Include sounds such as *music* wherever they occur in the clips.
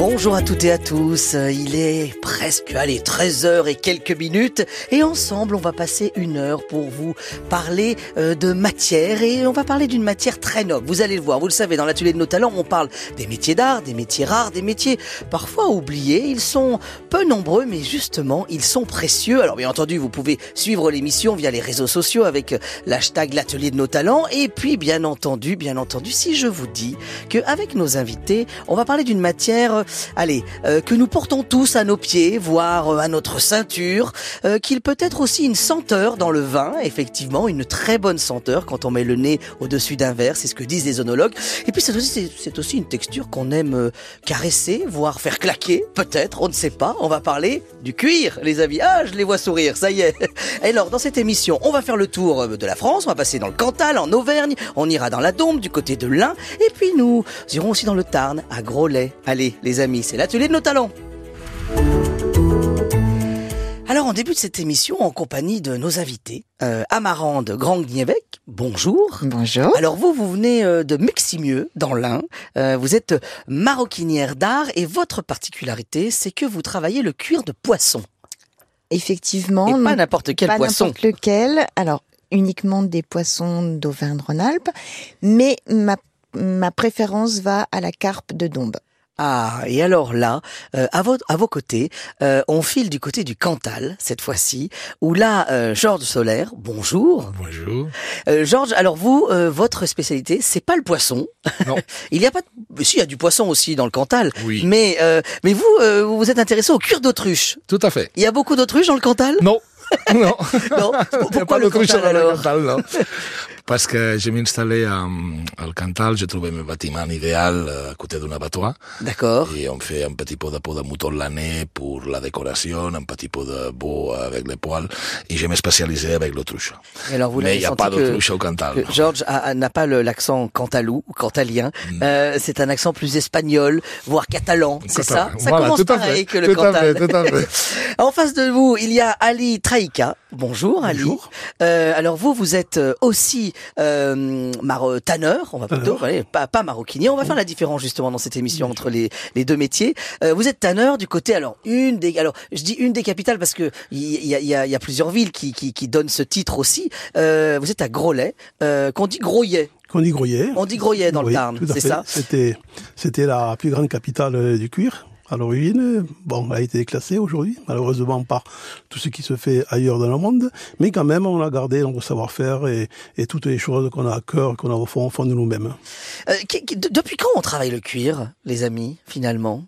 Bonjour à toutes et à tous, il est presque, allez, 13h et quelques minutes et ensemble on va passer une heure pour vous parler euh, de matière et on va parler d'une matière très noble. Vous allez le voir, vous le savez, dans l'atelier de nos talents on parle des métiers d'art, des métiers rares, des métiers parfois oubliés. Ils sont peu nombreux mais justement ils sont précieux. Alors bien entendu vous pouvez suivre l'émission via les réseaux sociaux avec l'hashtag l'atelier de nos talents et puis bien entendu, bien entendu si je vous dis qu'avec nos invités on va parler d'une matière allez, euh, que nous portons tous à nos pieds, voire euh, à notre ceinture, euh, qu'il peut être aussi une senteur dans le vin, effectivement, une très bonne senteur quand on met le nez au-dessus d'un verre, c'est ce que disent les onologues. Et puis c'est aussi, une texture qu'on aime caresser, voire faire claquer, peut-être, on ne sait pas. On va parler du cuir, les amis. Ah, je les vois sourire, ça y est. *laughs* Et alors, dans cette émission, on va faire le tour de la France, on va passer dans le Cantal, en Auvergne, on ira dans la Dombe, du côté de l'Ain, et puis nous irons aussi dans le Tarn, à Groslay. Allez, les amis, c'est l'atelier de nos talents. Alors on débute cette émission en compagnie de nos invités. Euh, Amarande Grand-Guinévec, bonjour. Bonjour. Alors vous, vous venez euh, de Meximieux, dans l'Ain. Euh, vous êtes maroquinière d'art et votre particularité, c'est que vous travaillez le cuir de poisson. Effectivement. Et pas n'importe quel pas poisson. n'importe lequel. Alors, uniquement des poissons d'Auvergne-Rhône-Alpes. Mais ma, ma préférence va à la carpe de Dombes. Ah, et alors là, euh, à, vos, à vos côtés, euh, on file du côté du Cantal, cette fois-ci, où là, euh, Georges Solaire, bonjour. Bonjour. Euh, Georges, alors vous, euh, votre spécialité, c'est pas le poisson. Non. *laughs* il y a pas, de... si, il y a du poisson aussi dans le Cantal. Oui. Mais, euh, mais vous, euh, vous vous êtes intéressé au cuir d'autruche. Tout à fait. Il y a beaucoup d'autruches dans le Cantal? Non. *laughs* Non. Non. Il y a Pourquoi pas le d'autruche Cantal alors? Cantal, non. *laughs* Parce que je m'installais al Cantal, j'ai trouvé mon bâtiment idéal à côté d'un abattoir. D'accord. Et on fait un petit peu de peau de mouton l'année pour la décoration, un petit peu de beau avec les poils. Et je me spécialisé avec l'autruche. Alors vous Mais il n'y a pas d'autruche au Cantal. Georges n'a pas l'accent cantalou ou cantalien. Mm. Euh, c'est un accent plus espagnol, voire catalan. C'est ça? Ça Voilà, commence à pareil que le Tout à Cantal. fait, tout à fait. *laughs* en face de vous, il y a Ali Traïka. Bonjour, Ali. Bonjour. Euh, alors vous, vous êtes euh, aussi euh, tanneur, on va plutôt, allez, pas, pas maroquinier. On va faire la différence justement dans cette émission entre les, les deux métiers. Euh, vous êtes tanneur du côté, alors une des, alors je dis une des capitales parce que il y, a, il y, a, il y a plusieurs villes qui, qui, qui donnent ce titre aussi. Euh, vous êtes à Groslay, qu'on dit Groyet. Qu'on dit Groyet. On dit Groyet dans le Tarn, c'est ça? C'était, c'était la plus grande capitale du cuir à l'origine. Bon, elle a été déclassée aujourd'hui, malheureusement par tout ce qui se fait ailleurs dans le monde. Mais quand même, on a gardé notre savoir-faire et, et toutes les choses qu'on a à cœur, qu'on a au fond, au fond de nous-mêmes. Euh, Depuis quand on travaille le cuir, les amis, finalement?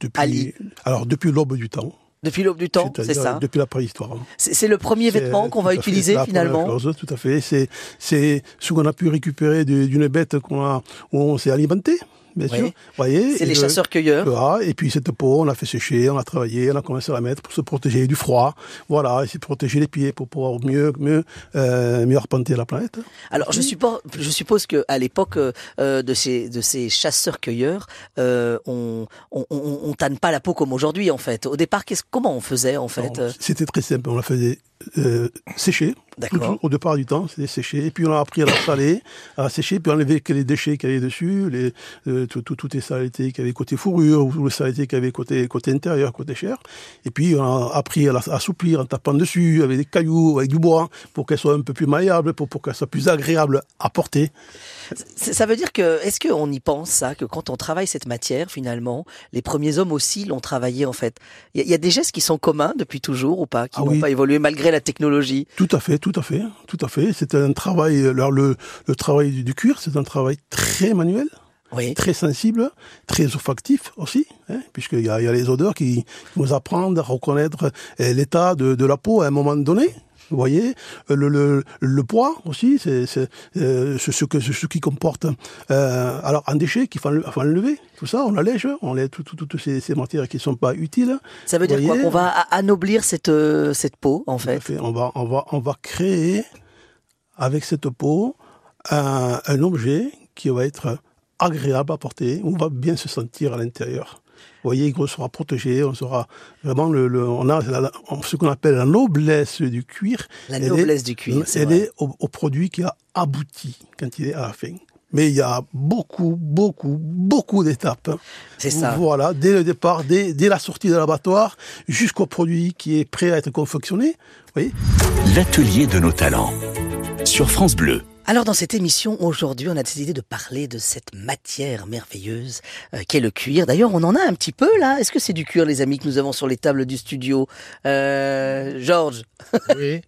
Depuis, Ali. alors, depuis l'aube du temps. Depuis l'aube du temps, c'est ça Depuis la préhistoire. C'est le premier vêtement qu'on va fait utiliser finalement chose, tout à fait. C'est, ce qu'on a pu récupérer d'une bête qu'on a, où on s'est alimenté, bien Oui. sûr. Voyez, C'est les de- chasseurs-cueilleurs Voilà, et puis cette peau, on l'a fait sécher, on l'a travaillé, on a commencé à la mettre pour se protéger du froid. Voilà, et c'est protéger les pieds pour pouvoir mieux, mieux, euh, mieux arpenter la planète. Alors je suppose, je suppose que à l'époque euh, de ces de ces chasseurs-cueilleurs, euh, on, on on on tanne pas la peau comme aujourd'hui en fait. Au départ, qu'est-ce comment on faisait en fait C'était très simple, on la faisait euh, sécher. D'accord. Au départ du temps, c'était sécher. Et puis on a appris à la saler, à la sécher, puis enlever les déchets qu'il y avait dessus, les, euh, tout- tout- toutes les saletés qu'il y avait côté fourrure, ou les saletés qu'il y avait côté, côté intérieur, côté chair. Et puis on a appris à la à assouplir en tapant dessus, avec des cailloux, avec du bois, pour qu'elle soit un peu plus malléable, pour, pour qu'elle soit plus agréable à porter. Ça veut dire que est-ce qu'on y pense ça que quand on travaille cette matière finalement, les premiers hommes aussi l'ont travaillé en fait? Il y, a- il y a des gestes qui sont communs depuis toujours ou pas, qui Ah n'ont oui. pas évolué malgré la technologie? Tout à fait, tout à fait, tout à fait. C'est un travail, alors le, le travail du, du cuir, c'est un travail très manuel. Oui. très sensible, très olfactif aussi, hein, puisqu'il y a, il y a les odeurs qui nous apprennent à reconnaître euh, l'état de, de la peau à un moment donné. Vous voyez, Euh, le, le, le poids aussi, c'est euh, ce, ce, que, ce qui comporte euh, alors un déchet qu'il faut, faut enlever, tout ça, on allège, on lève tout- tout- toutes ces, ces matières qui ne sont pas utiles. Ça veut dire quoi Qu'on va anoblir cette euh, cette peau en fait? fait. On va, on va, on va créer avec cette peau un, un objet qui va être agréable à porter, on va bien se sentir à l'intérieur. Vous voyez, on sera protégé, on sera vraiment le, le- on a la- ce qu'on appelle la noblesse du cuir. La Elle est- noblesse du cuir. c'est Elle vrai. est au, au produit qui a abouti quand il est à la fin. Mais il y a beaucoup, beaucoup, beaucoup d'étapes. C'est ça. Voilà, dès le départ, dès, dès la sortie de l'abattoir, jusqu'au produit qui est prêt à être confectionné. Vous voyez? L'atelier de nos talents. Sur France Bleu. Alors dans cette émission aujourd'hui, on a décidé de parler de cette matière merveilleuse euh, qu'est le cuir. D'ailleurs, on en a un petit peu là. Est-ce que c'est du cuir, les amis, que nous avons sur les tables du studio? Euh, Georges? *laughs* Oui,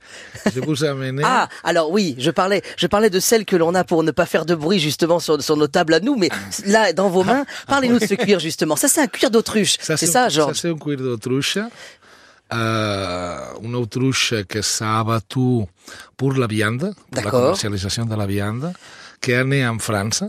je vous ai amené. Ah, alors oui, je parlais, je parlais de celle que l'on a pour ne pas faire de bruit justement sur, sur nos tables à nous. Mais là, dans vos mains, parlez-nous de ce cuir justement. Ça, c'est un cuir d'autruche. C'est ça, Ça, Georges? c'est un cuir d'autruche. Euh, une autruche que s'ha abattu pour la viande, pour la D'accord. comercialisation de la viande, qui est née en France.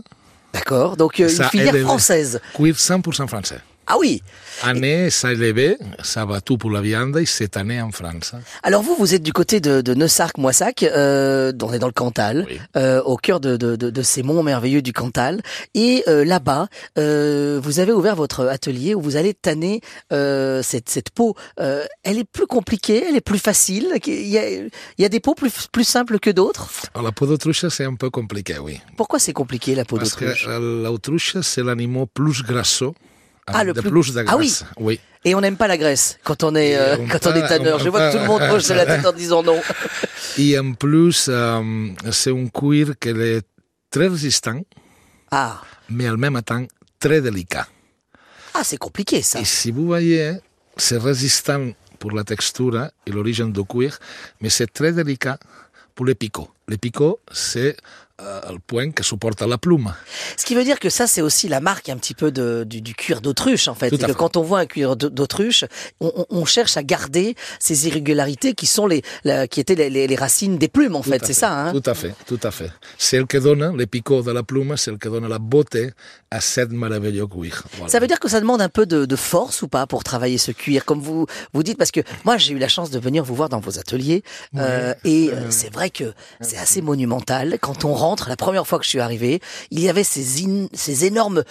D'accord. Donc euh, une Ça filière élève- française. Cuir 100% français. Ah oui. A né, s'ha élevé, s'ha abattu pour la viande et c'est né en France. Alors vous, vous êtes du côté de, de Neussarck-Moissac, euh, on est dans le Cantal, Oui. euh, au cœur de, de, de, de ces monts merveilleux du Cantal. Et euh, là-bas, euh, vous avez ouvert votre atelier où vous allez tanner cette, cette peau. Elle est plus compliquée, elle est plus facile. Il y a, il y a des peaux plus, plus simples que d'autres. La peau d'autruche, c'est un peu compliqué, oui. Pourquoi c'est compliqué la peau Parce que d'autruche? l'autruche, c'est l'animal plus grasseux. Ah, avec le de plus- de Ah oui. oui. Et on n'aime pas la graisse quand on est euh, on quand on est tanneur. on Je vois que tout le monde *laughs* hoche la tête en disant non. *laughs* Et en plus, euh, c'est un cuir qui est très résistant, Ah, mais en même temps très délicat. ah c'est compliqué ça. Et si vous voyez, c'est résistant pour la texture et l'origine du cuir, mais c'est très délicat pour les picots. Les picots, c'est euh, le point que supporte la plume. Ce qui veut dire que ça, c'est aussi la marque un petit peu de, du, du cuir d'autruche, en fait. Que fait. quand on voit un cuir d'autruche, on, cherche à garder ces irrégularités qui sont les, la- qui étaient les, les- les racines des plumes, en Tout fait. C'est ça, hein Tout à fait, tout à fait. C'est le que donne, les picots de la plume, c'est le que donne la beauté à cette merveilleux cuir. Voilà. Ça veut dire que ça demande un peu de, de force ou pas pour travailler ce cuir, comme vous vous dites, parce que moi j'ai eu la chance de venir vous voir dans vos ateliers euh, et euh, c'est vrai que c'est assez monumental. Quand on rentre, la première fois que je suis arrivé, il y avait ces, in- ces énormes,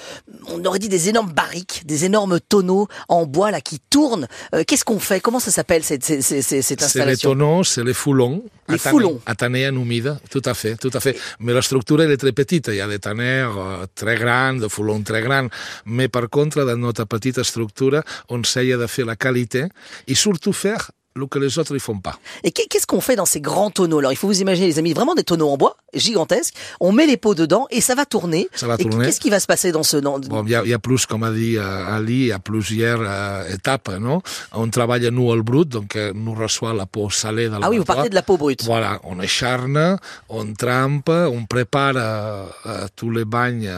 on aurait dit des énormes barriques, des énormes tonneaux en bois là qui tournent. Euh, Qu'est-ce qu'on fait? Comment ça s'appelle cette, cette, cette, cette C'est les installation? tonneaux, c'est les foulons. Les foulons. À tanner en humide, tout à fait, tout à fait. Mais la structure, elle est très petite. Il y a des tanners euh, très grands, des foulons très grands. Mais par contre, dans notre petite structure, on essaye de faire la qualité et surtout faire que les autres ne font pas. Et qu'est- qu'est-ce qu'on fait dans ces grands tonneaux Alors? Il faut vous imaginer les amis, vraiment des tonneaux en bois gigantesques. On met les pots dedans et ça va tourner. Ça va Et tourner. Qu'est-ce qui va se passer dans ce dans, Bon, il y a, il y a plus, comme a dit euh, Ali, il y a plusieurs euh, étapes. Non? On travaille, nous, au brut, donc euh, nous reçoit la peau salée de Ah oui, vous partez de la peau brute. Voilà, on écharne, on trempe, on prépare euh, tous les bagnes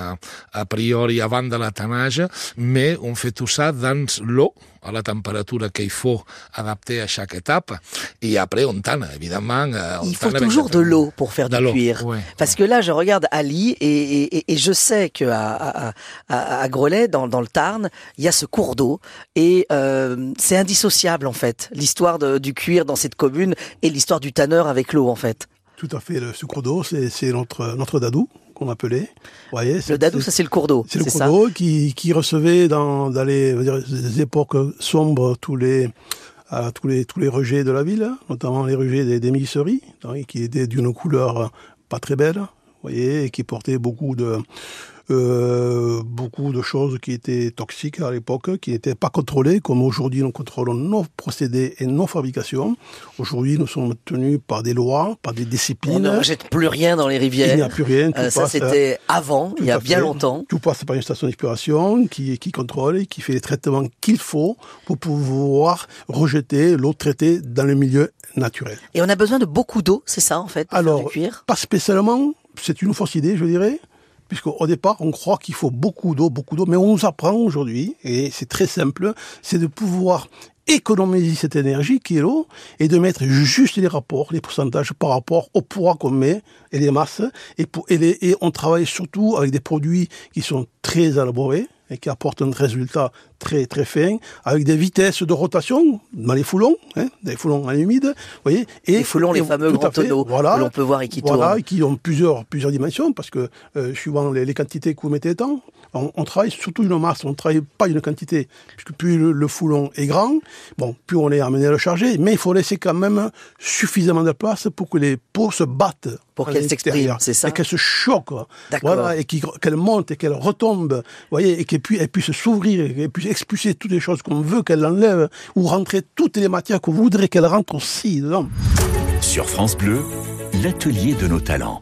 a priori avant de la tannage, mais on fait tout ça dans l'eau, à la température qu'il faut adapter à chaque étape, et après on tanne, évidemment. on Il faut toujours de l'eau pour faire du cuir. ouais, Parce que là, je regarde Ali et, et, et- et je sais que à, à, à, à Grelais, dans, dans le Tarn, il y a ce cours d'eau et euh, c'est indissociable en fait. L'histoire du cuir dans cette commune et l'histoire du tanneur avec l'eau en fait. Tout à fait. Le sucre d'eau, c'est c'est notre, notre dadou qu'on appelait. Vous voyez, Le dadou, ça c'est le cours d'eau, C'est le cours d'eau qui, qui recevait dans, dans dire, les époques sombres tous les, à tous les, rejets de la ville, notamment les rejets des, des qui étaient d'une couleur pas très belle, vous voyez, et qui portaient beaucoup de, euh, beaucoup de choses qui étaient toxiques à l'époque, qui n'étaient pas contrôlées, comme aujourd'hui nous contrôlons nos procédés et nos fabrications. Aujourd'hui, nous sommes tenus par des lois, par des On disciplines. ne rejette plus rien dans les Il n'y rivières. a plus rien. Euh, ça c'était avant, il y a bien fait. longtemps. Tout passe par une station d'exploration qui, qui contrôle et qui fait les traitements qu'il faut pour pouvoir rejeter l'eau traitée dans le milieu naturel. Et on a besoin de beaucoup d'eau, c'est ça en fait, pour faire Alors, du cuir? pas spécialement, c'est une fausse idée, je dirais, puisqu'au départ, on croit qu'il faut beaucoup d'eau, beaucoup d'eau, mais on nous apprend aujourd'hui, et c'est très simple, c'est de pouvoir économiser cette énergie qui est l'eau et de mettre juste les rapports, les pourcentages par rapport au poids qu'on met et les masses. Et, on travaille surtout avec des produits qui sont très élaborés et qui apportent un résultat très très fin, avec des vitesses de rotation dans les foulons, hein, des foulons en humide, vous voyez. Et, Les foulons, les fameux grands tonneaux voilà, que l'on peut voir et qui voilà, tournent. et qui ont plusieurs, plusieurs dimensions, parce que euh, suivant les, les quantités que vous mettez dedans, on, on travaille surtout une masse, on ne travaille pas une quantité, puisque plus le, le foulon est grand, bon, plus on est amené à le charger, mais il faut laisser quand même suffisamment de place pour que les peaux se battent Pour à qu'elle s'exprime, l'intérieur. c'est ça Et qu'elle se choque. D'accord. Voilà, et qui- qu'elle monte et qu'elle retombe. Vous voyez, et qu'elle puisse, elle puisse s'ouvrir, et qu'elle puisse expulser toutes les choses qu'on veut qu'elle enlève, ou rentrer toutes les matières qu'on voudrait qu'elle rentre aussi dedans. Sur France Bleu, l'atelier de nos talents.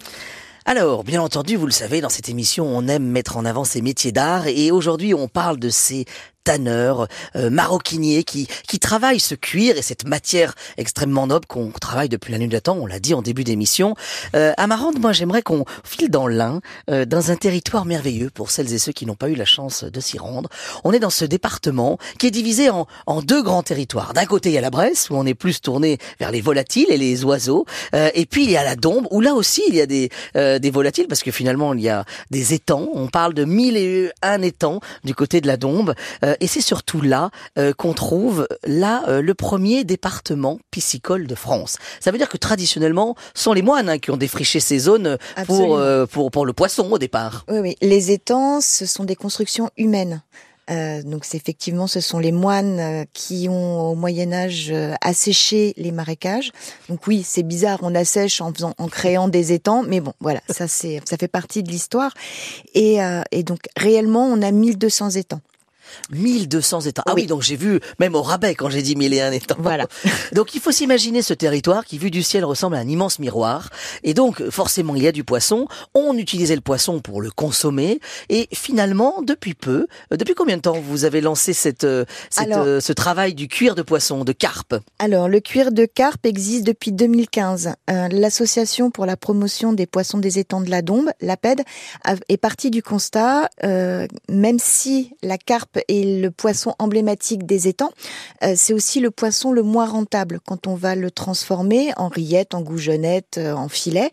Alors, bien entendu, vous le savez, dans cette émission, on aime mettre en avant ces métiers d'art et aujourd'hui, on parle de ces tanneurs, euh, maroquiniers qui, qui travaillent ce cuir et cette matière extrêmement noble qu'on travaille depuis la nuit de temps, on l'a dit en début d'émission. Euh, Amarante, moi j'aimerais qu'on file dans l'Ain, euh, dans un territoire merveilleux pour celles et ceux qui n'ont pas eu la chance de s'y rendre. On est dans ce département qui est divisé en, en deux grands territoires. D'un côté, il y a la Bresse, où on est plus tourné vers les volatiles et les oiseaux, Euh, et puis il y a la Dombe, où là aussi il y a des, euh, des volatiles, parce que finalement il y a des étangs. On parle de mille et un étangs du côté de la Dombe. Euh, et c'est surtout là euh, qu'on trouve là euh, le premier département piscicole de France. Ça veut dire que traditionnellement, ce sont les moines hein, qui ont défriché ces zones pour, euh, pour, pour le poisson au départ. Oui, oui. Les étangs, ce sont des constructions humaines. Euh, donc effectivement, ce sont les moines euh, qui ont au Moyen Âge euh, asséché les marécages. Donc oui, c'est bizarre, on assèche en faisant, en créant des étangs, mais bon, voilà, ça c'est, ça fait partie de l'histoire. Et, euh, et donc réellement, on a 1200 étangs. 1200 étangs. Ah oui, Oui. donc j'ai vu même au rabais quand j'ai dit 1001 étangs. Voilà. *laughs* Donc il faut s'imaginer ce territoire qui, vu du ciel, ressemble à un immense miroir. Et donc forcément, il y a du poisson. On utilisait le poisson pour le consommer. Et finalement, depuis peu, euh, depuis combien de temps vous avez lancé cette, euh, cette, Alors- euh, ce travail du cuir de poisson, de carpe? Alors, le cuir de carpe existe depuis 2015. Euh, L'association pour la promotion des poissons des étangs de la Dombe, l'APED, est partie du constat, euh, même si la carpe est le poisson emblématique des étangs, euh, c'est aussi le poisson le moins rentable quand on va le transformer en rillettes, en goujonnettes, euh, en filet.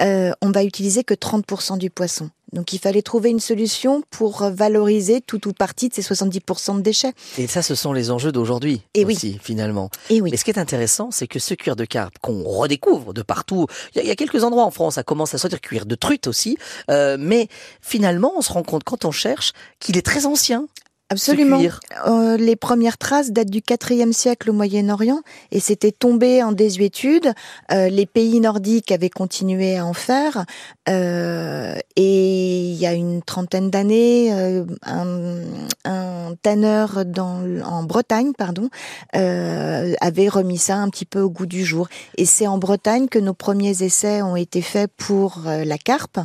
euh, on va utiliser que 30% du poisson. Donc il fallait trouver une solution pour valoriser tout ou partie de ces 70% de déchets. Et ça, ce sont les enjeux d'aujourd'hui Et oui. aussi, finalement. Et oui. Mais ce qui est intéressant, c'est que ce cuir de carpe qu'on redécouvre de partout, il y, a- il y a quelques endroits en France, ça commence à sortir cuir de truite aussi, euh, mais finalement, on se rend compte quand on cherche qu'il est très ancien. Absolument. Euh, les premières traces datent du IVe siècle au Moyen-Orient et c'était tombé en désuétude. Euh, les pays nordiques avaient continué à en faire euh, et il y a une trentaine d'années, un, un tanneur dans, en Bretagne, pardon, avait remis ça un petit peu au goût du jour. Et c'est en Bretagne que nos premiers essais ont été faits pour la carpe,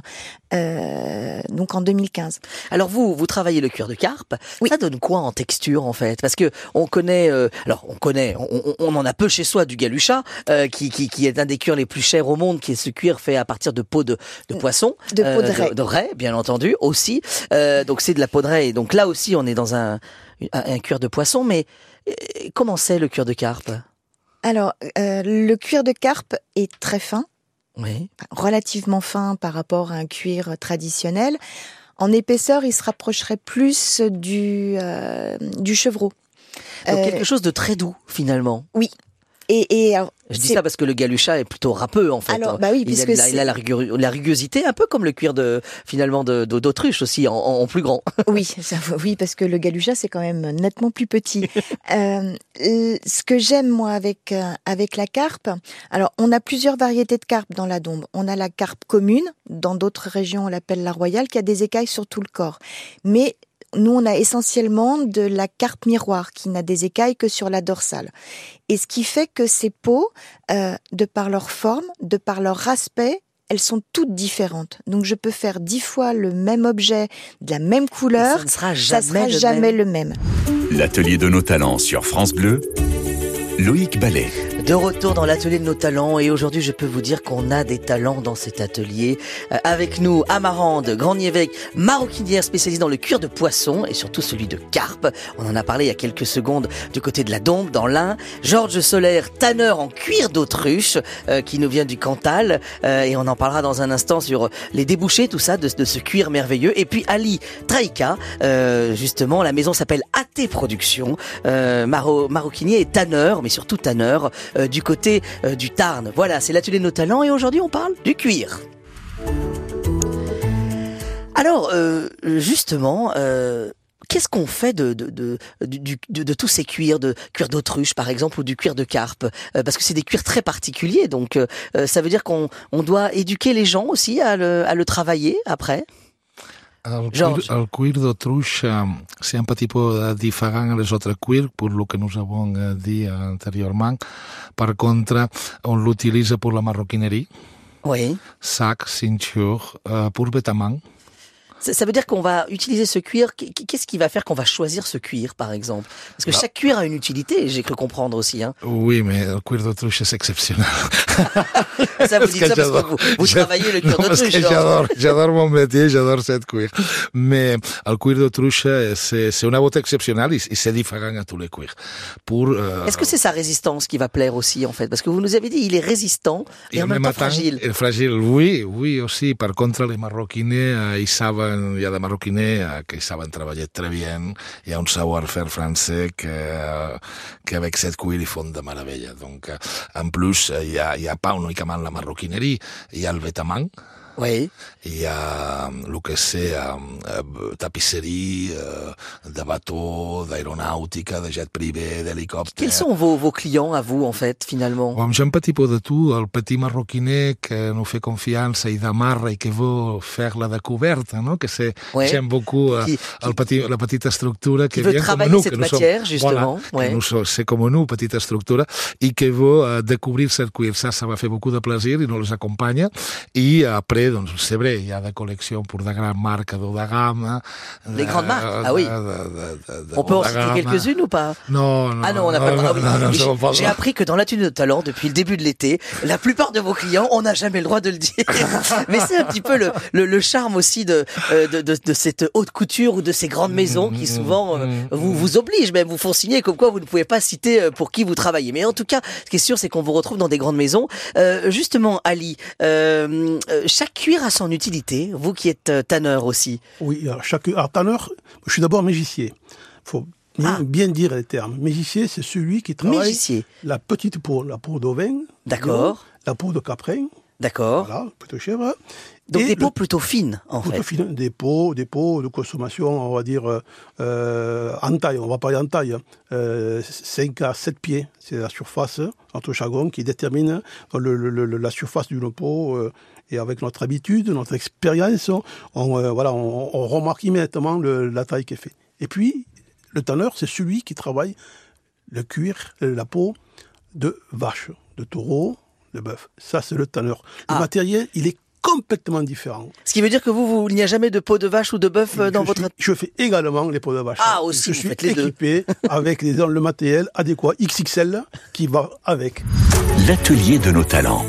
euh, donc en 2015. Alors vous, vous travaillez le cuir de carpe. Oui. Ça donne quoi en texture en fait? Parce que on connaît, euh, alors on connaît, on, on- on en a peu chez soi du galucha, euh, qui, qui, qui est un des cuirs les plus chers au monde, qui est ce cuir fait à partir de peau de, de poisson, De peau de raie. de, raie, bien entendu aussi. Euh, donc c'est de la peau de raie. Et donc là aussi, on est dans un, un, un cuir de poisson. Mais euh, comment c'est le cuir de carpe? Alors, euh, le cuir de carpe est très fin, Oui. relativement fin par rapport à un cuir traditionnel. En épaisseur, il se rapprocherait plus du, euh, du chevreau. Donc Euh, quelque chose de très doux finalement. Et, et alors, Je dis ça parce que le galucha est plutôt râpeux en fait. Alors, bah oui, il, a, puisque de la, il a la, rugu- la rugosité, un peu comme le cuir de finalement de de- d'autruche aussi en, plus grand. *laughs* Oui, ça, oui, parce que le galucha c'est quand même nettement plus petit. *laughs* Euh, ce que j'aime moi avec euh, avec la carpe, alors on a plusieurs variétés de carpe dans la Dombe. On a la carpe commune, dans d'autres régions on l'appelle la royale, qui a des écailles sur tout le corps. Mais nous, on a essentiellement de la carpe miroir qui n'a des écailles que sur la dorsale. Et ce qui fait que ces peaux, euh, de par leur forme, de par leur aspect, elles sont toutes différentes. Donc je peux faire dix fois le même objet de la même couleur ça ne sera ça jamais, sera le jamais même. le même. L'atelier de nos talents sur France Bleu, Loïc Ballet. De retour dans l'atelier de nos talents et aujourd'hui je peux vous dire qu'on a des talents dans cet atelier. Euh, avec nous Amarande, Grand-Évêque, maroquinière spécialisée dans le cuir de poisson et surtout celui de carpe. On en a parlé il y a quelques secondes du côté de la Dombe dans l'Ain. Georges Solaire, tanneur en cuir d'autruche euh, qui nous vient du Cantal Euh, et on en parlera dans un instant sur les débouchés tout ça de, ce cuir merveilleux. Et puis Ali Traïka, euh, justement la maison s'appelle AT Productions, maro- maroquinier et tanneur mais surtout tanneur euh, du côté euh, du Tarn. Voilà, c'est l'atelier de nos talents et aujourd'hui on parle du cuir. Alors, euh, justement, qu'est-ce qu'on fait de de, de, tous ces cuirs, de cuir d'autruche par exemple ou du cuir de carpe? Parce que c'est des cuirs très particuliers, donc ça veut dire qu'on on doit éduquer les gens aussi à le, à le travailler après? El George. cuir, el cuir d'autruixa c'est un petit peu diferent a les autres cuirs, pour lo que nous avons eh, dit anteriorment. Par contre, on l'utilise pour la maroquinerie, Oui. sac, ceinture, euh, pour vêtements. Ça, ça veut dire qu'on va utiliser ce cuir. Qu- Qu'est-ce qui va faire qu'on va choisir ce cuir, par exemple? Parce que chaque cuir a une utilité, j'ai cru comprendre aussi. Hein. Oui, mais el cuir d'autruche és excepcional. Ça, vous dites ça parce que vous, vous travaillez le cuir d'autruche. j'adore, j'adore mon métier, j'adore cette cuir. Mais el cuir d'autruche, c'est, c'est una botte exceptionnelle et, et c'est différent à tous les cuirs. Pour, euh, Est-ce que c'est sa résistance qui va plaire aussi, en fait? Parce que vous nous avez dit, il est résistant et, en même temps fragile. Fragile, oui, oui, aussi. Par contre, les maroquiners, eh, ils saben, hi ha de maroquiners eh, que saben treballar très bien. Hi ha un savoir-faire français que, eh, que avec cette cuir, ils font de meravella. Donc, eh, en plus, eh, hi ha, hi ha pas únicament la maroquinerie, hi ha el vêtement, Oui. hi ha el que c'est eh, eh, tapisserie, eh, de bateau, d'aeronàutica, de jet privé, d'helicòpter. Quels sont vos, vos clients à vous, en fait, finalement Bon, j'ai un petit peu de tout, el petit marroquiner que nous fait confiança i d'amarra i que veut faire la découverte, no? que c'est, Ouais. j'aime beaucoup Qui- el petit, la petite estructura Qui veut vient travailler comme nous, cette que nous sommes- matière, justement, Voilà, ouais. c'est comme nous, petite estructura, i que veut découvrir cuir. Ça, ça va faire beaucoup de plaisir i nous les acompanya. I après, c'est vrai, hi ha de col·lecció pour de gran marca d'eau de gamma. Les de- grandes marques, ah oui. On peut en citer quelques-unes ou pas Non, non. Ah non, on n'a pas J'ai- appris que dans l'atelier de talent, depuis le début de l'été, la plupart de vos clients, on n'a jamais le droit de le dire. *laughs* Mais c'est un petit peu le, le, le charme aussi de, euh, de, de, de cette haute couture ou de ces grandes maisons qui souvent euh, vous, vous obligent, même vous font signer comme quoi vous ne pouvez pas citer euh, pour qui vous travaillez. Mais en tout cas, ce qui est sûr, c'est qu'on vous retrouve dans des grandes maisons. Euh, justement, Ali, euh, chaque cuir a son utilité. Vous qui êtes euh, tanneur aussi. Oui, alors chaque alors, tanneur, je suis d'abord mégicier. faut bien, Ah. bien dire les termes. Mégicier, c'est celui qui travaille Mégicier. la petite peau, la peau d'ovin, D'accord. la peau de caprin, D'accord. voilà, plutôt chèvre. Donc et des peaux plutôt fines, en plutôt fait. fin, des pots, des pots de consommation, on va dire euh, euh, en taille, on va parler en taille, hein. euh, 5 à 7 pieds, c'est la surface entre chagon qui détermine le, le- le- la surface d'une peau. euh, et avec notre habitude, notre expérience, on, on, euh, voilà, on, on remarque immédiatement le- la taille qui est faite. Et puis, le tanneur, c'est celui qui travaille le cuir, la peau de vache, de taureau, de bœuf. Ça, c'est le tanneur. Le Ah. matériel, il est complètement différent. Ce qui veut dire que vous, vous il n'y a jamais de peau de vache ou de bœuf euh, dans je, votre... suis- je fais également les peaux de vache. Ah, aussi, Je vous suis faites les deux. équipé *laughs* avec les, le matériel adéquat XXL qui va avec. L'atelier de nos talents.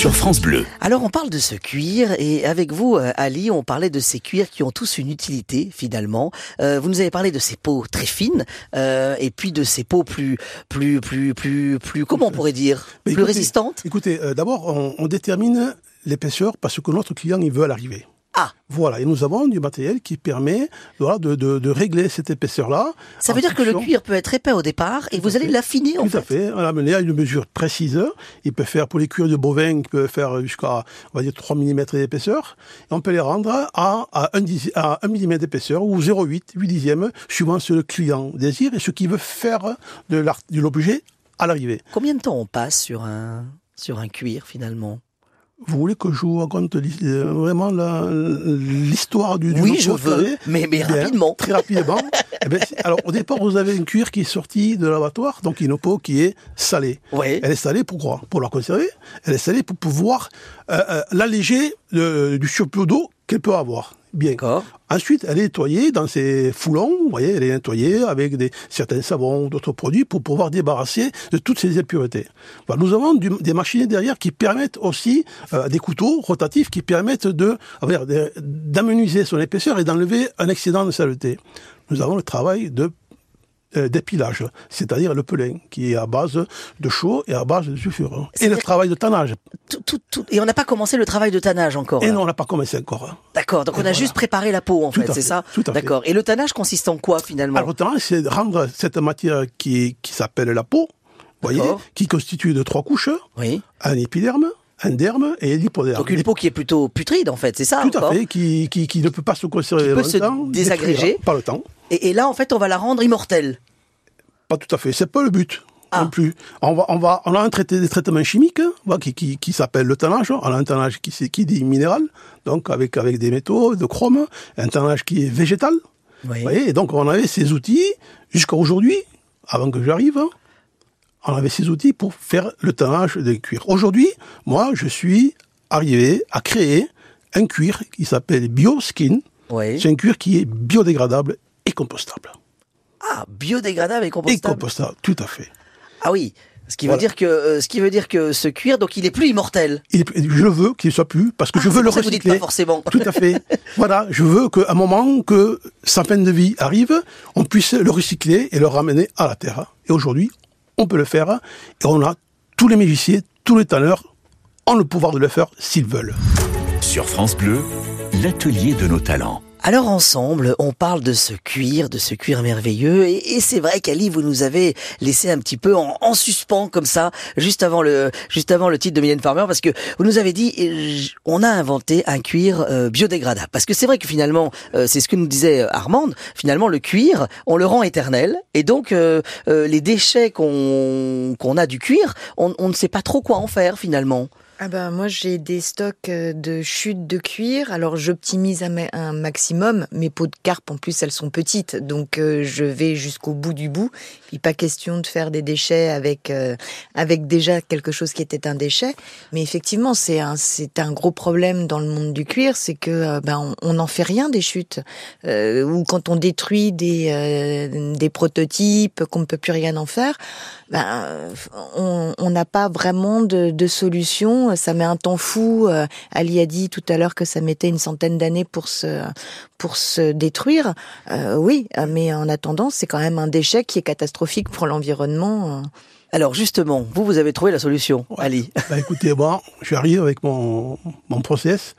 Sur France Bleu. Alors on parle de ce cuir et avec vous euh, Ali, on parlait de ces cuirs qui ont tous une utilité finalement. Euh, vous nous avez parlé de ces peaux très fines euh, et puis de ces peaux plus plus plus plus plus comment on pourrait dire Mais plus écoutez, résistantes? Écoutez, euh, d'abord, on, on détermine l'épaisseur parce que notre client, il veut à l'arrivée. Ah, Voilà, et nous avons du matériel qui permet voilà, de, de, de régler cette épaisseur-là. ça veut dire que le cuir peut être épais au départ et Tout vous allez fait. l'affiner en Tout à fait. fait. On à une mesure précise. Il peut faire pour les cuirs de bovin, il peut faire jusqu'à, on va dire, 3 mm d'épaisseur. Et on peut les rendre à, à 1, à 1 mm d'épaisseur ou 0,8, 8 dixièmes, suivant ce que le client désire et ce qu'il veut faire de l'objet à l'arrivée. Combien de temps on passe sur un sur un cuir finalement? Vous voulez que je vous raconte euh, vraiment l'histoire du, du Oui, je veux, mais mais Bien, rapidement. Très rapidement. *laughs* Eh alors, au départ, vous avez une cuir qui est sortie de l'abattoir, donc une peau qui est salée. Elle est salée pourquoi Pour la conserver. Elle est salée pour pouvoir euh, euh, l'alléger du surplus d'eau qu'elle peut avoir. Bien. Ensuite, elle est nettoyée dans ses foulons. Vous voyez, elle est nettoyée avec des, certains savons, d'autres produits pour pouvoir débarrasser de toutes ces impuretés. Voilà, nous avons du- des machines derrière qui permettent aussi, euh, des couteaux rotatifs qui permettent de, d'amenuiser son épaisseur et d'enlever un excédent de saleté. Nous avons le travail de d'épilage, c'est-à-dire le pelin, qui est à base de chaud et à base de sulfure. Et le travail de tannage. Tout, tout, tout- Et on n'a pas commencé le travail de tannage encore. Et là. non, on n'a pas commencé encore. D'accord, donc on a voilà. juste préparé la peau en fait, c'est ça tout à fait. D'accord. Et le tannage consiste en quoi finalement Alors, le tannage, c'est rendre cette matière qui, qui s'appelle la peau, voyez, qui constitue de trois couches, Oui. un épiderme, derme et. Donc une peau qui est plutôt putride en fait, c'est ça Tout à fait, qui, qui, qui ne peut pas se conserver Qui peut se longtemps, désagréger. détruira par le temps. et, et là en fait on va la rendre immortelle. Pas tout à fait, c'est pas le but. Ah. Non plus. On va, on va, on a un traité, des traitements chimiques, hein, qui, qui, qui s'appelle le tannage. On a un tannage qui, qui dit minéral, donc avec, avec des métaux, de chrome, un tannage qui est végétal. Oui. Vous voyez, et donc on avait ces outils jusqu'à aujourd'hui, avant que j'arrive, hein, on avait ces outils pour faire le tannage des cuirs. Aujourd'hui, moi, je suis arrivé à créer un cuir qui s'appelle BioSkin. Oui. C'est un cuir qui est biodégradable et compostable. Ah, biodégradable et Et compostable. compostable, tout à fait. Ah oui. Ce qui veut Voilà. dire que euh, ce qui veut dire que ce cuir donc il est plus immortel. Il est- je veux qu'il soit plus parce que Ah, je veux le ça que vous dites recycler. pas forcément. Tout à fait. *laughs* voilà, je veux qu'à un moment que sa fin de vie arrive, on puisse le recycler et le ramener à la terre. Et aujourd'hui, on peut le faire et on a tous les magiciens, tous les tanneurs ont le pouvoir de le faire s'ils veulent. Sur France Bleu, l'atelier de nos talents. Alors ensemble, on parle de ce cuir, de ce cuir merveilleux, et, et c'est vrai qu'Ali, vous nous avez laissé un petit peu en, en suspens comme ça, juste avant le, juste avant le titre de Mylène Farmer, parce que vous nous avez dit, on a inventé un cuir euh, biodégradable, parce que c'est vrai que finalement, euh, c'est ce que nous disait euh, Armande, finalement le cuir, on le rend éternel, et donc euh, euh, les déchets qu'on qu'on a du cuir, on, on ne sait pas trop quoi en faire finalement. Ah ben moi j'ai des stocks euh, de chutes de cuir. Alors j'optimise un, ma- un maximum. Mes peaux de carpe en plus elles sont petites, donc euh, je vais jusqu'au bout du bout. Puis pas question de faire des déchets avec euh, avec déjà quelque chose qui était un déchet. Mais effectivement c'est un c'est un gros problème dans le monde du cuir, c'est que euh, ben on- n'en fait rien des chutes. Euh, ou quand on détruit des euh, des prototypes qu'on ne peut plus rien en faire, ben on n'a pas vraiment de, de solution. Ça met un temps fou. Euh, Ali a dit tout à l'heure que ça mettait une centaine d'années pour se pour se détruire. Oui, mais en attendant, c'est quand même un déchet qui est catastrophique pour l'environnement. Alors justement, vous, vous avez trouvé la solution, Ali. *laughs* Bah, écoutez, moi, j'arrive avec mon, mon process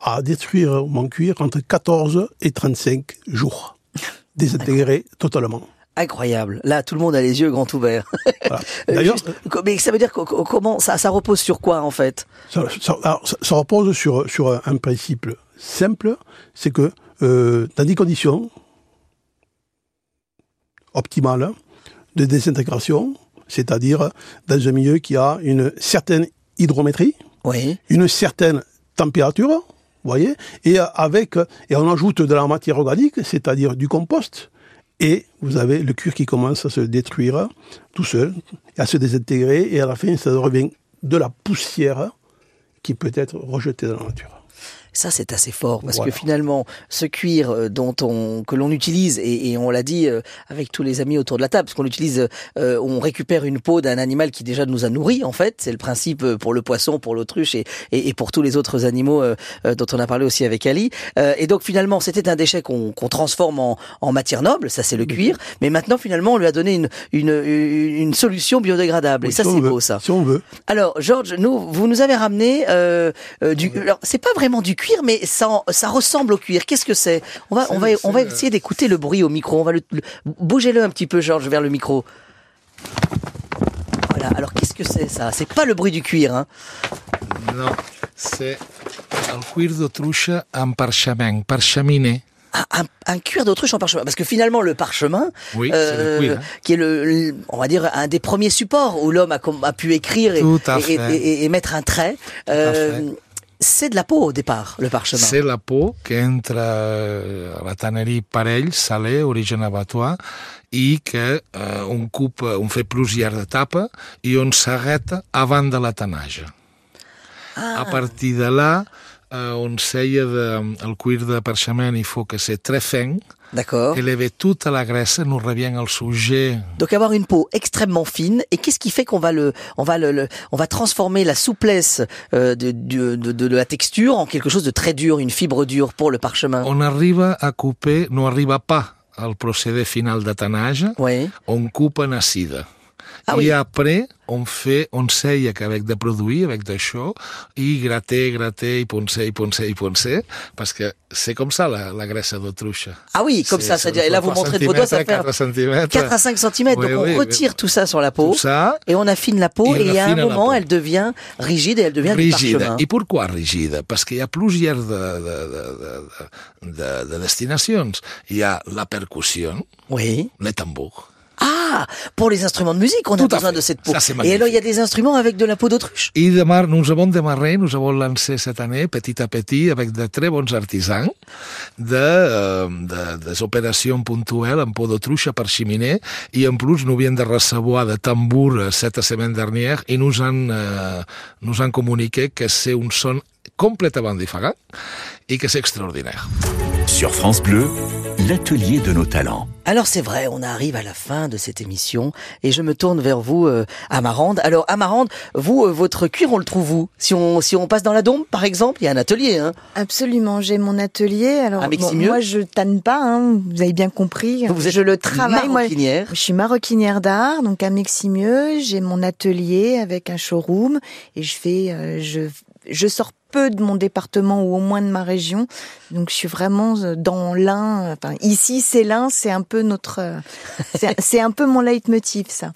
à détruire mon cuir entre 14 et 35 jours. *laughs* Désintégrer totalement. Incroyable. Là, tout le monde a les yeux grands ouverts. Voilà. *laughs* Euh, D'ailleurs, mais ça veut dire que- comment ça, ça repose sur quoi en fait? Ça, ça- alors, ça- ça repose sur, sur un, un principe simple, c'est que euh, dans des conditions optimales de désintégration, c'est-à-dire dans un milieu qui a une certaine hydrométrie, Oui. une certaine température, voyez, et avec et on ajoute de la matière organique, c'est-à-dire du compost, et vous avez le cuir qui commence à se détruire tout seul, à se désintégrer, et à la fin, ça revient de la poussière qui peut être rejetée dans la nature. Ça, c'est assez fort parce Voilà. que finalement, ce cuir euh, dont on que l'on utilise et, et on l'a dit euh, avec tous les amis autour de la table, parce qu'on utilise, euh, on récupère une peau d'un animal qui déjà nous a nourris en fait. C'est le principe euh, pour le poisson, pour l'autruche et, et, et pour tous les autres animaux euh, dont on a parlé aussi avec Ali. Euh, et donc finalement, c'était un déchet qu'on qu'on transforme en, en matière noble, ça c'est le cuir. Mais maintenant, finalement, on lui a donné une une, une, solution biodégradable. et ça, si c'est beau ça. Si on veut. Alors, Georges, nous, vous nous avez ramené du. Alors, c'est pas vraiment du cuir, mais ça, ressemble au cuir. Qu'est-ce que c'est? On va, on on essayer d'écouter le bruit au micro. On va le, le- bougez-le un petit peu, Georges, vers le micro. Voilà. Alors, qu'est-ce que c'est ça? C'est pas le bruit du cuir, hein? No, c'est el cuir d'autruixa en parchament, parchaminé. Ah, un, un cuir d'autruche en parchemin. Parce que finalement, le parchemin, Oui, euh, c'est le cuir. hein. qui est le, le- on va dire, un des premiers supports où l'homme a, pu écrire et, mettre un trait. à Euh, c'est de la peau au départ, le parchemin. C'est la peau que entra a la tanneria Parell, Saler, origen abattoir, i que eh, on coupa, on fait plusieurs etapes i on s'arreta avant de la tanaja. Ah. A partir de là, on seia de, el cuir de parchament il faut que c'est très fin, D'accord. elever toute la graisse, nous revient el sujet Donc avoir une peau extrêmement fine. Et qu'est-ce qui fait qu'on va le, on va le, le- on va transformer la souplesse euh, de, de, de, de la texture en quelque chose de très dur, une fibre dure pour le parchemin? on arriba a couper, no arriba pas al proceder final de tanaja, Oui. on coupa en acida. Ah I oui. après, on fait, on sait qu'avec des produits, avec d'això, i gratter, gratter, i poncer, i poncer, i poncer, parce que c'est comme ça la, la graisse d'autruche. Ah oui, comme ça, c'est c'est-à-dire, et là vous 3 montrez vos doigts, ça fait 4 cm. 4 à 5 cm, donc Oui, on retire tout ça sur la peau. Ça, Et on affine la peau, Et et il y a un moment, elle devient rigide et elle devient du rigida. parchemin. I pourquoi rigida? Perquè hi ha plusieurs de, de, de, de, de, de destinacions. Hi ha la percussió, Oui. les tambours. Ah, pour les instruments de musique, on a Tout besoin fait. de cette peau. Ça, c'est et alors, il y a des instruments avec de la peau d'autruche? Mar, nous avons démarré, nous avons lancé cette année, petit à petit, avec de très bons artisans, de, euh, de, des opérations puntuelles en peau d'autruche par cheminée, i en plus nous viens de recevoir de tambour euh, cette semaine dernière, i nous han, euh, nous han comuniqué que c'est un son complètement différent i que c'est extraordinaire. Sur France Bleu, l'atelier de nos talents. Alors c'est vrai, on arrive à la fin de cette émission et je me tourne vers vous, euh, Amarande. Alors Amarande, vous, euh, votre cuir, on le trouve où? Si on si on passe dans la Dombe, par exemple, il y a un atelier. Hein? Absolument, j'ai mon atelier. Alors bon, Meximieux moi je tanne pas, hein, vous avez bien compris. Vous êtes je le travaille. Moi, maroquinière. je suis maroquinière d'art, donc à Meximieux, j'ai mon atelier avec un showroom et je fais, euh, je, je sors peu de mon département ou au moins de ma région, donc je suis vraiment euh, dans l'un. Enfin, ici c'est l'un, c'est un peu notre, euh, c'est- un peu mon leitmotiv ça.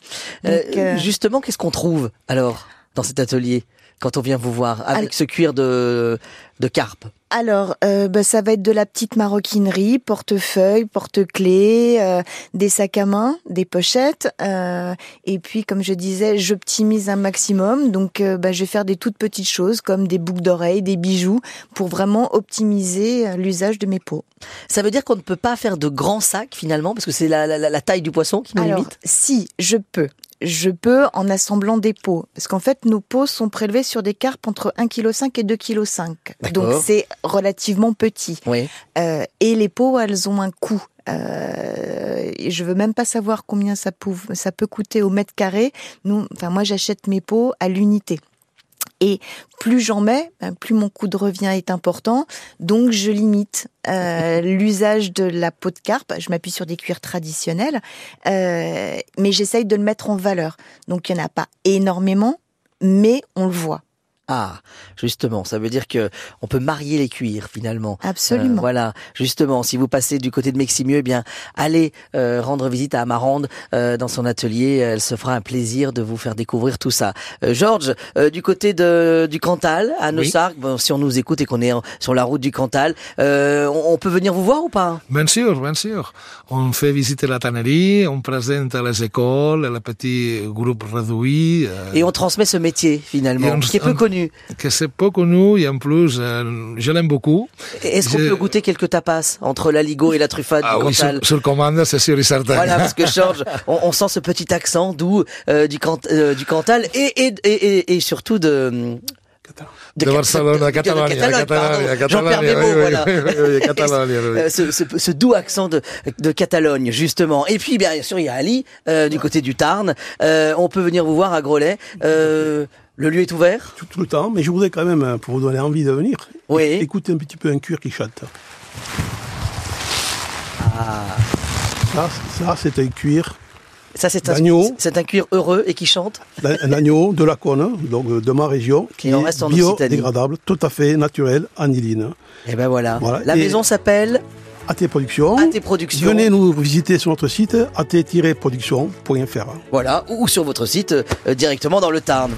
Donc, Euh, euh, Justement, qu'est-ce qu'on trouve alors dans cet atelier quand on vient vous voir avec Alors- ce cuir de de carpe? Alors, euh, bah, ça va être de la petite maroquinerie, portefeuille, porte-clés, euh, des sacs à main, des pochettes. euh, et puis, comme je disais, j'optimise un maximum. Donc, euh, bah, je vais faire des toutes petites choses comme des boucles d'oreilles, des bijoux, pour vraiment optimiser euh, l'usage de mes peaux. Ça veut dire qu'on ne peut pas faire de grands sacs finalement parce que c'est la- la taille du poisson qui nous Alors, limite? si, je peux. Je peux en assemblant des pots. Parce qu'en fait, nos pots sont prélevés sur des carpes entre 1,5 kg et 2,5 kg. Donc, c'est relativement petit. Oui. Euh, et les pots, elles ont un coût. Euh, je veux même pas savoir combien ça peut, ça peut coûter au mètre carré. Nous, enfin moi, j'achète mes pots à l'unité. Et plus j'en mets, ben, plus mon coût de revient est important. Donc je limite euh, *laughs* l'usage de la peau de carpe. Je m'appuie sur des cuirs traditionnels, euh, mais j'essaye de le mettre en valeur. Donc il y en a pas énormément, mais on le voit. Ah, justement, ça veut dire que on peut marier les cuirs finalement. Absolument. Euh, voilà, justement, si vous passez du côté de Meximieux, eh bien, allez euh, rendre visite à Amarande euh, dans son atelier. Elle se fera un plaisir de vous faire découvrir tout ça. Euh, Georges, euh, du côté de du Cantal, à Oui. Neussargues, bon, si on nous écoute et qu'on est sur la route du Cantal, euh, on, on peut venir vous voir ou pas? Bien sûr, bien sûr. On fait visiter la tannerie, on présente les écoles, le petit groupe réduit. euh, Et on transmet ce métier finalement, on- qui est peu on- connu. Que c'est peu connu et en plus, euh, je l'aime beaucoup. Est-ce qu'on peut goûter quelques tapas entre l'aligot et la truffade Ah du oui, Cantal sur, sur commande, c'est sûr et certain. Voilà, parce que *laughs* Georges, on, on sent ce petit accent doux euh, du, Cant- euh, du Cantal et, et, et, et, surtout de... Barcelone, de- de Catalogne, de Catalogne, Catalogne, Catalogne. Euh, ce, doux accent de, de Catalogne, justement. Et puis, bien sûr, il y a Ali, euh, du côté du Tarn. Euh, on peut venir vous voir à Grolet. Euh, le lieu est ouvert? Tout, tout le temps, mais je voudrais quand même, euh, pour vous donner envie de venir, Oui. écouter un petit peu un cuir qui chante. Ah. Ça, ça c'est un cuir, Ça, c'est un, c'est un cuir heureux et qui chante. un agneau de la Cône, donc euh, de ma région, qui Et on est en biodégradable, tout à fait naturel, aniline. Et ben voilà. Voilà. La Et- maison s'appelle AT Productions. AT Productions. Venez nous visiter sur notre site at-production.fr. Voilà, ou sur votre site euh, directement dans le Tarn.